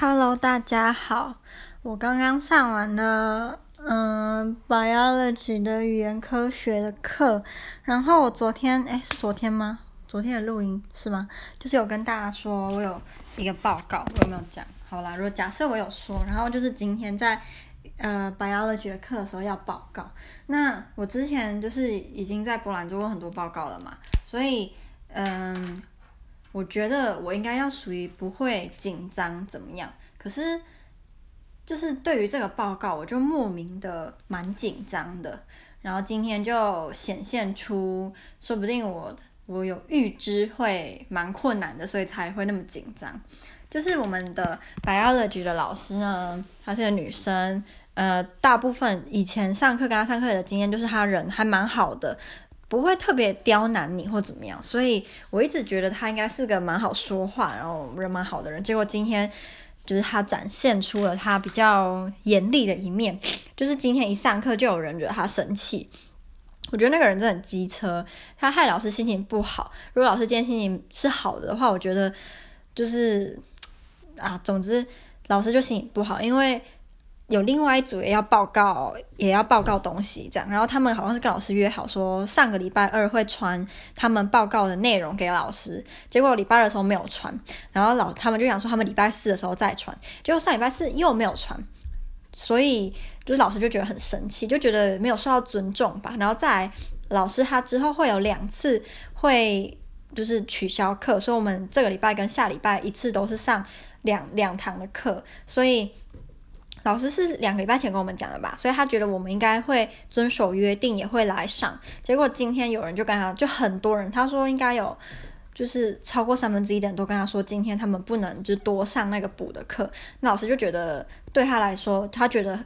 Hello，大家好。我刚刚上完了嗯 Biology 的语言科学的课，然后我昨天诶，是昨天吗？昨天的录音是吗？就是有跟大家说我有一个报告，我有没有讲？好啦，如果假设我有说，然后就是今天在呃 Biology 的课的时候要报告。那我之前就是已经在波兰做过很多报告了嘛，所以嗯。我觉得我应该要属于不会紧张怎么样，可是就是对于这个报告，我就莫名的蛮紧张的。然后今天就显现出，说不定我我有预知会蛮困难的，所以才会那么紧张。就是我们的 biology 的老师呢，她是个女生，呃，大部分以前上课跟她上课的经验，就是她人还蛮好的。不会特别刁难你或怎么样，所以我一直觉得他应该是个蛮好说话，然后人蛮好的人。结果今天就是他展现出了他比较严厉的一面，就是今天一上课就有人惹他生气。我觉得那个人真的很机车，他害老师心情不好。如果老师今天心情是好的话，我觉得就是啊，总之老师就心情不好，因为。有另外一组也要报告，也要报告东西，这样。然后他们好像是跟老师约好说，上个礼拜二会传他们报告的内容给老师。结果礼拜二的时候没有传，然后老他们就想说他们礼拜四的时候再传。结果上礼拜四又没有传，所以就是老师就觉得很生气，就觉得没有受到尊重吧。然后再来老师他之后会有两次会就是取消课，所以我们这个礼拜跟下礼拜一次都是上两两堂的课，所以。老师是两个礼拜前跟我们讲的吧，所以他觉得我们应该会遵守约定，也会来上。结果今天有人就跟他，就很多人，他说应该有，就是超过三分之一的人都跟他说，今天他们不能就多上那个补的课。那老师就觉得对他来说，他觉得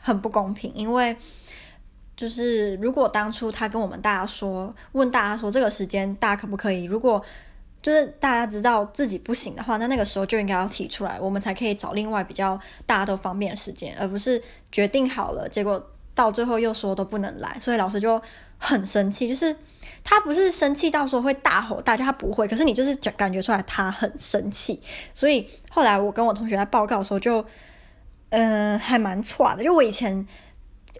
很不公平，因为就是如果当初他跟我们大家说，问大家说这个时间大家可不可以，如果。就是大家知道自己不行的话，那那个时候就应该要提出来，我们才可以找另外比较大家都方便的时间，而不是决定好了，结果到最后又说都不能来，所以老师就很生气。就是他不是生气到说会大吼大叫，他不会，可是你就是感觉出来他很生气。所以后来我跟我同学在报告的时候就，嗯还蛮错的，就我以前。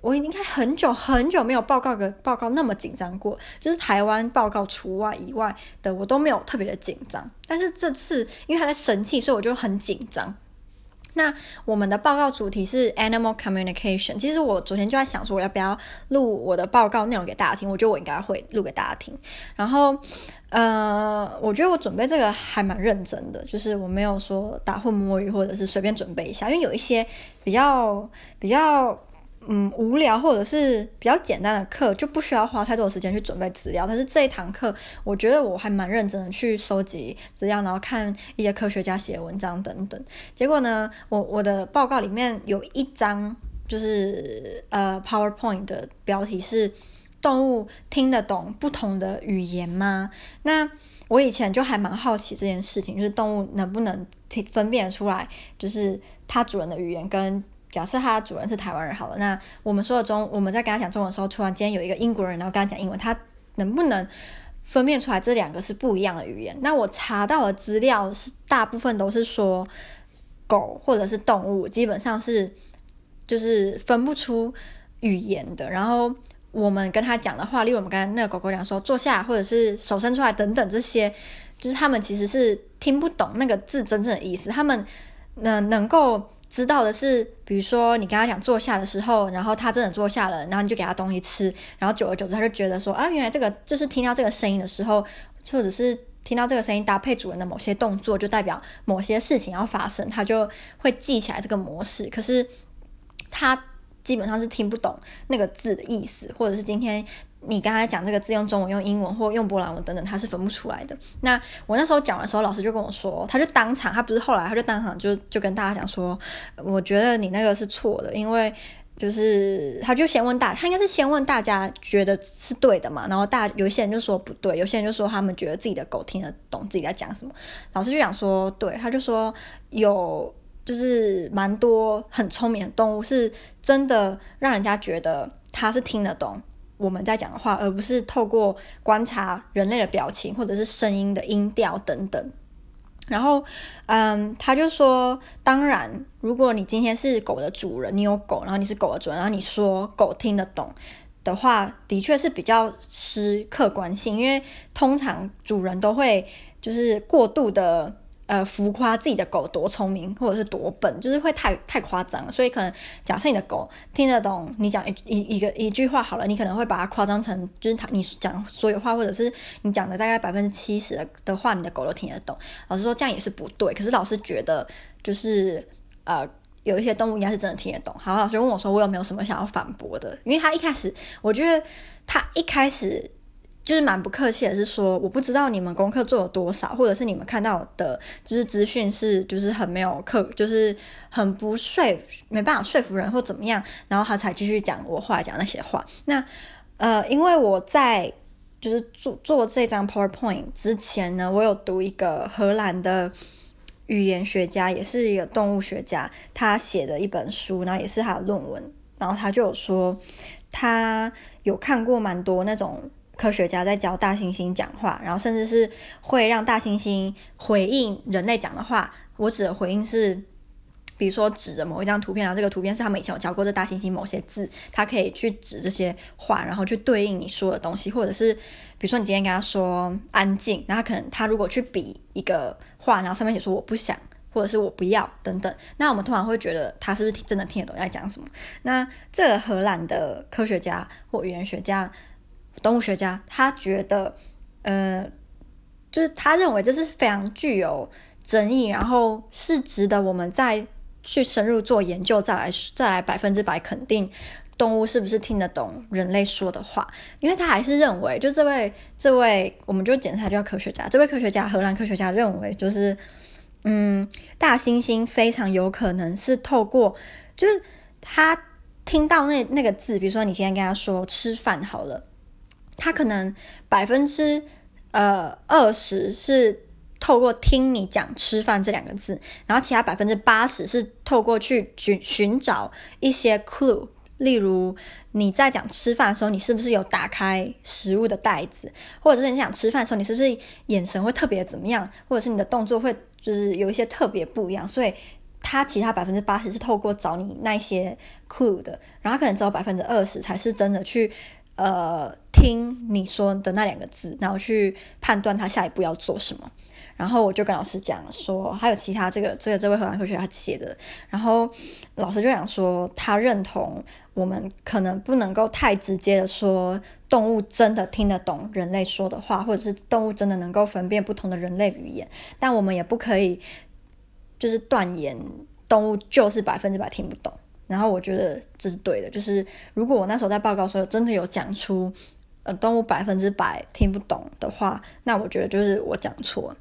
我应该很久很久没有报告个报告那么紧张过，就是台湾报告除外以外的我都没有特别的紧张。但是这次因为他在生气，所以我就很紧张。那我们的报告主题是 Animal Communication。其实我昨天就在想说，我要不要录我的报告内容给大家听？我觉得我应该会录给大家听。然后，呃，我觉得我准备这个还蛮认真的，就是我没有说打混摸鱼或者是随便准备一下，因为有一些比较比较。嗯，无聊或者是比较简单的课，就不需要花太多的时间去准备资料。但是这一堂课，我觉得我还蛮认真的去收集资料，然后看一些科学家写的文章等等。结果呢，我我的报告里面有一张就是呃 PowerPoint 的标题是“动物听得懂不同的语言吗？”那我以前就还蛮好奇这件事情，就是动物能不能听分辨出来，就是它主人的语言跟。假设他主人是台湾人好了，那我们说的中，我们在跟他讲中文的时候，突然间有一个英国人，然后跟他讲英文，他能不能分辨出来这两个是不一样的语言？那我查到的资料是大部分都是说狗或者是动物，基本上是就是分不出语言的。然后我们跟他讲的话，例如我们刚才那个狗狗讲说坐下，或者是手伸出来等等这些，就是他们其实是听不懂那个字真正的意思，他们能能够。知道的是，比如说你跟他讲坐下的时候，然后他真的坐下了，然后你就给他东西吃，然后久而久之他就觉得说啊，原来这个就是听到这个声音的时候，或者是听到这个声音搭配主人的某些动作，就代表某些事情要发生，他就会记起来这个模式。可是他基本上是听不懂那个字的意思，或者是今天。你刚才讲这个字用中文、用英文或用波兰文等等，他是分不出来的。那我那时候讲的时候，老师就跟我说，他就当场，他不是后来，他就当场就就跟大家讲说，我觉得你那个是错的，因为就是他就先问大，他应该是先问大家觉得是对的嘛，然后大有些人就说不对，有些人就说他们觉得自己的狗听得懂自己在讲什么。老师就想说，对，他就说有就是蛮多很聪明的动物是真的让人家觉得他是听得懂。我们在讲的话，而不是透过观察人类的表情或者是声音的音调等等。然后，嗯，他就说，当然，如果你今天是狗的主人，你有狗，然后你是狗的主人，然后你说狗听得懂的话，的确是比较失客观性，因为通常主人都会就是过度的。呃，浮夸自己的狗多聪明，或者是多笨，就是会太太夸张。所以可能假设你的狗听得懂你讲一一一个一句话好了，你可能会把它夸张成就是它你讲所有话，或者是你讲的大概百分之七十的的话，你的狗都听得懂。老师说这样也是不对，可是老师觉得就是呃有一些动物应该是真的听得懂。好，老师问我说我有没有什么想要反驳的？因为他一开始我觉得他一开始。就是蛮不客气的，是说我不知道你们功课做了多少，或者是你们看到的，就是资讯是就是很没有课，就是很不说，没办法说服人或怎么样，然后他才继续讲我话讲那些话。那呃，因为我在就是做做这张 PowerPoint 之前呢，我有读一个荷兰的语言学家，也是一个动物学家，他写的一本书，然后也是他的论文，然后他就有说他有看过蛮多那种。科学家在教大猩猩讲话，然后甚至是会让大猩猩回应人类讲的话。我指的回应是，比如说指着某一张图片，然后这个图片是他们以前有教过这大猩猩某些字，他可以去指这些话，然后去对应你说的东西，或者是比如说你今天跟他说安静，然后可能他如果去比一个话，然后上面写说我不想，或者是我不要等等，那我们通常会觉得他是不是真的听得懂在讲什么？那这个荷兰的科学家或语言学家。动物学家他觉得，呃，就是他认为这是非常具有争议，然后是值得我们再去深入做研究，再来再来百分之百肯定动物是不是听得懂人类说的话。因为他还是认为，就这位这位，我们就简称他叫科学家。这位科学家，荷兰科学家认为，就是嗯，大猩猩非常有可能是透过，就是他听到那那个字，比如说你今天跟他说吃饭好了。他可能百分之呃二十是透过听你讲“吃饭”这两个字，然后其他百分之八十是透过去寻寻找一些 clue，例如你在讲吃饭的时候，你是不是有打开食物的袋子，或者是你讲吃饭的时候，你是不是眼神会特别怎么样，或者是你的动作会就是有一些特别不一样，所以他其他百分之八十是透过找你那些 clue 的，然后可能只有百分之二十才是真的去。呃，听你说的那两个字，然后去判断他下一步要做什么。然后我就跟老师讲说，还有其他这个这个这位荷兰科学家写的。然后老师就想说，他认同我们可能不能够太直接的说动物真的听得懂人类说的话，或者是动物真的能够分辨不同的人类语言。但我们也不可以就是断言动物就是百分之百听不懂。然后我觉得这是对的，就是如果我那时候在报告的时候真的有讲出，呃，动物百分之百听不懂的话，那我觉得就是我讲错，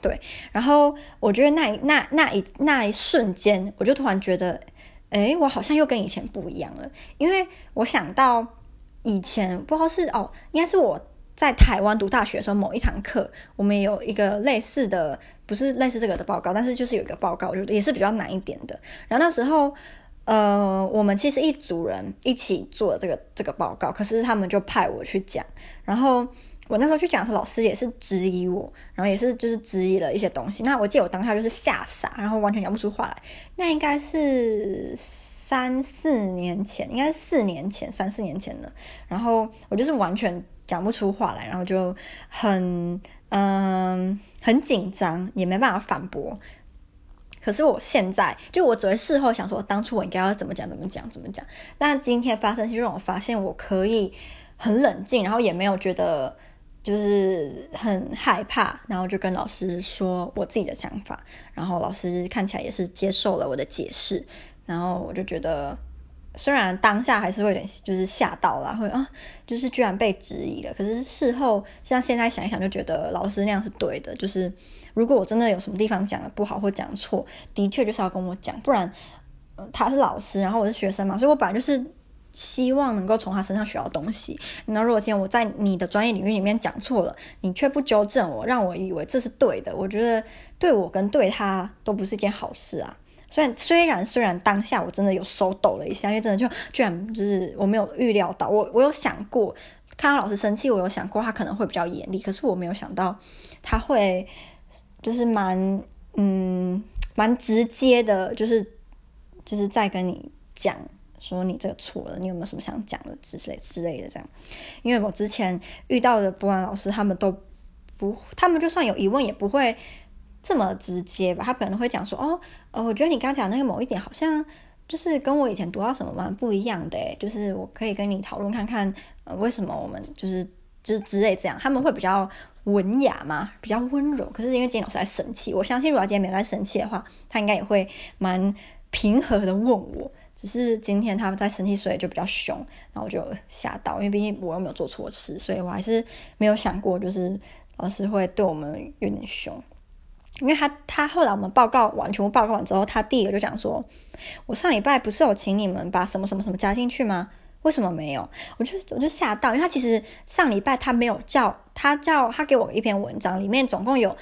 对。然后我觉得那那那一那一瞬间，我就突然觉得，诶，我好像又跟以前不一样了，因为我想到以前不知道是哦，应该是我在台湾读大学的时候某一堂课，我们有一个类似的，不是类似这个的报告，但是就是有一个报告，我觉得也是比较难一点的。然后那时候。呃，我们其实一组人一起做这个这个报告，可是他们就派我去讲，然后我那时候去讲的时候，老师也是质疑我，然后也是就是质疑了一些东西。那我记得我当下就是吓傻，然后完全讲不出话来。那应该是三四年前，应该是四年前，三四年前了。然后我就是完全讲不出话来，然后就很嗯、很紧张，也没办法反驳。可是我现在就我只会事后想说，当初我应该要怎么讲，怎么讲，怎么讲。但今天发生就让我发现，我可以很冷静，然后也没有觉得就是很害怕，然后就跟老师说我自己的想法，然后老师看起来也是接受了我的解释，然后我就觉得。虽然当下还是会有点就是吓到了，会啊，就是居然被质疑了。可是事后像现在想一想，就觉得老师那样是对的。就是如果我真的有什么地方讲的不好或讲错，的确就是要跟我讲，不然，他是老师，然后我是学生嘛，所以我本来就是希望能够从他身上学到东西。那如果今天我在你的专业领域里面讲错了，你却不纠正我，让我以为这是对的，我觉得对我跟对他都不是一件好事啊。虽然虽然虽然当下我真的有手抖了一下，因为真的就居然就是我没有预料到，我我有想过看到老师生气，我有想过他可能会比较严厉，可是我没有想到他会就是蛮嗯蛮直接的，就是就是在跟你讲说你这个错了，你有没有什么想讲的之类之类的这样。因为我之前遇到的博览老师，他们都不，他们就算有疑问也不会这么直接吧，他可能会讲说哦，呃，我觉得你刚讲那个某一点好像。就是跟我以前读到什么蛮不一样的，就是我可以跟你讨论看看，呃，为什么我们就是就是之类这样，他们会比较文雅嘛，比较温柔。可是因为今天老师在生气，我相信如果今天没有在生气的话，他应该也会蛮平和的问我。只是今天他们在生气，所以就比较凶，然后我就吓到，因为毕竟我又没有做错事，所以我还是没有想过就是老师会对我们有点凶。因为他他后来我们报告完，全部报告完之后，他第一个就讲说：“我上礼拜不是有请你们把什么什么什么加进去吗？为什么没有？”我就我就吓到，因为他其实上礼拜他没有叫他叫他给我一篇文章，里面总共有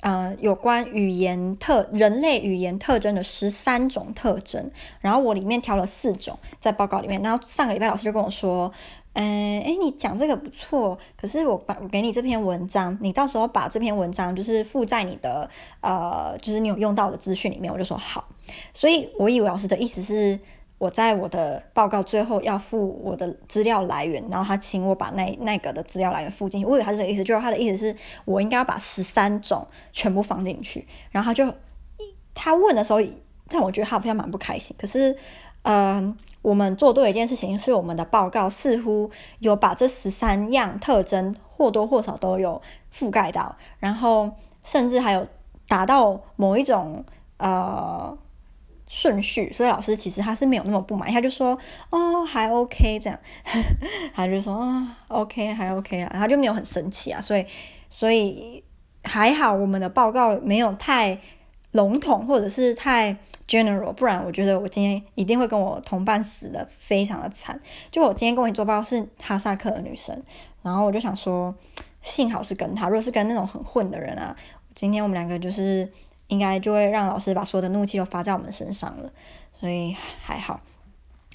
呃有关语言特人类语言特征的十三种特征，然后我里面挑了四种在报告里面，然后上个礼拜老师就跟我说。嗯，诶，你讲这个不错，可是我把我给你这篇文章，你到时候把这篇文章就是附在你的呃，就是你有用到的资讯里面，我就说好。所以我以为老师的意思是我在我的报告最后要附我的资料来源，然后他请我把那那个的资料来源附进去。我以为他是这个意思，就是他的意思是我应该要把十三种全部放进去。然后他就他问的时候，让我觉得他好像蛮不开心。可是，嗯、我们做对一件事情，是我们的报告似乎有把这十三样特征或多或少都有覆盖到，然后甚至还有达到某一种呃顺序，所以老师其实他是没有那么不满，他就说哦还 OK 这样，他就说哦 OK 还 OK 啊，他就没有很生气啊，所以所以还好我们的报告没有太笼统或者是太。General，不然我觉得我今天一定会跟我同伴死的非常的惨。就我今天跟我一起做报告是哈萨克的女生，然后我就想说，幸好是跟她，如果是跟那种很混的人啊，今天我们两个就是应该就会让老师把所有的怒气都发在我们身上了，所以还好。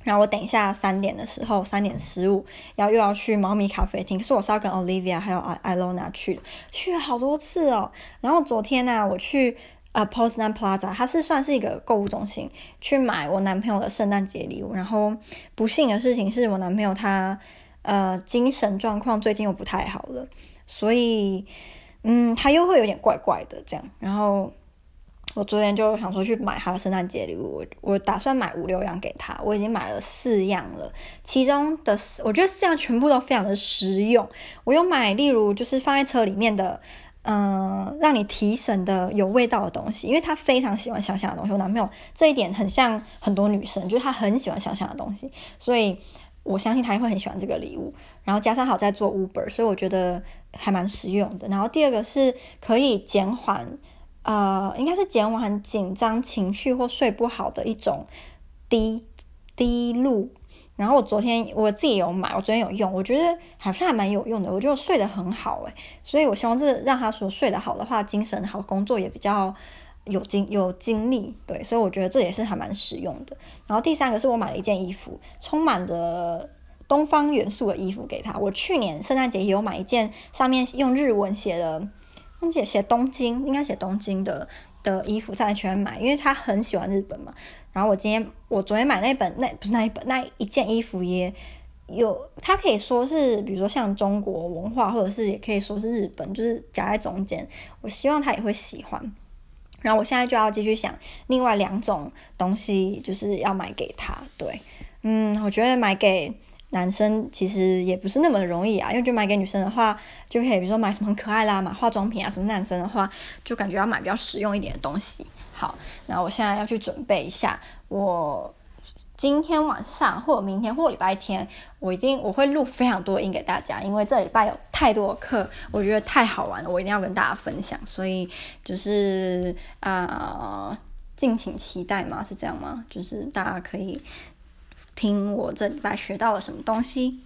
然后我等一下三点的时候，三点十五然后又要去猫咪咖啡厅，可是我是要跟 Olivia 还有艾洛娜去的，去了好多次哦。然后昨天呢、我去。呃、uh，Poznan Plaza，它是算是一个购物中心，去买我男朋友的圣诞节礼物。然后不幸的事情是我男朋友他呃精神状况最近又不太好了，所以嗯他又会有点怪怪的这样。然后我昨天就想说去买他的圣诞节礼物，我我打算买五六样给他，我已经买了四样了，其中的我觉得四样全部都非常的实用。我有买，例如就是放在车里面的。嗯，让你提神的有味道的东西，因为他非常喜欢香香的东西。我男朋友这一点很像很多女生，就是他很喜欢香香的东西，所以我相信他也会很喜欢这个礼物。然后加上好在做 Uber，所以我觉得还蛮实用的。然后第二个是可以减缓，呃，应该是减缓紧张情绪或睡不好的一种滴滴露。然后我昨天我自己有买，我昨天有用，我觉得好像还蛮有用的，我觉得睡得很好诶，所以我希望这让他说睡得好的话，精神好，工作也比较有精有精力，对，所以我觉得这也是还蛮实用的。然后第三个是我买了一件衣服，充满着东方元素的衣服给他。我去年圣诞节也有买一件，上面用日文写的，忘记写东京，应该写东京的。的衣服在全买，因为他很喜欢日本嘛。然后我今天我昨天买那本那不是那一本那一件衣服也有，它可以说是比如说像中国文化，或者是也可以说是日本，就是夹在中间。我希望他也会喜欢。然后我现在就要继续想另外两种东西，就是要买给他。对，嗯，我觉得买给。男生其实也不是那么的容易啊，因为就买给女生的话，就可以比如说买什么很可爱啦，买化妆品啊什么。男生的话，就感觉要买比较实用一点的东西。好，那我现在要去准备一下，我今天晚上或者明天或礼拜天，我已经我会录非常多音给大家，因为这礼拜有太多课，我觉得太好玩了，我一定要跟大家分享。所以就是呃，敬请期待嘛，是这样吗？就是大家可以。听我这礼拜学到了什么东西。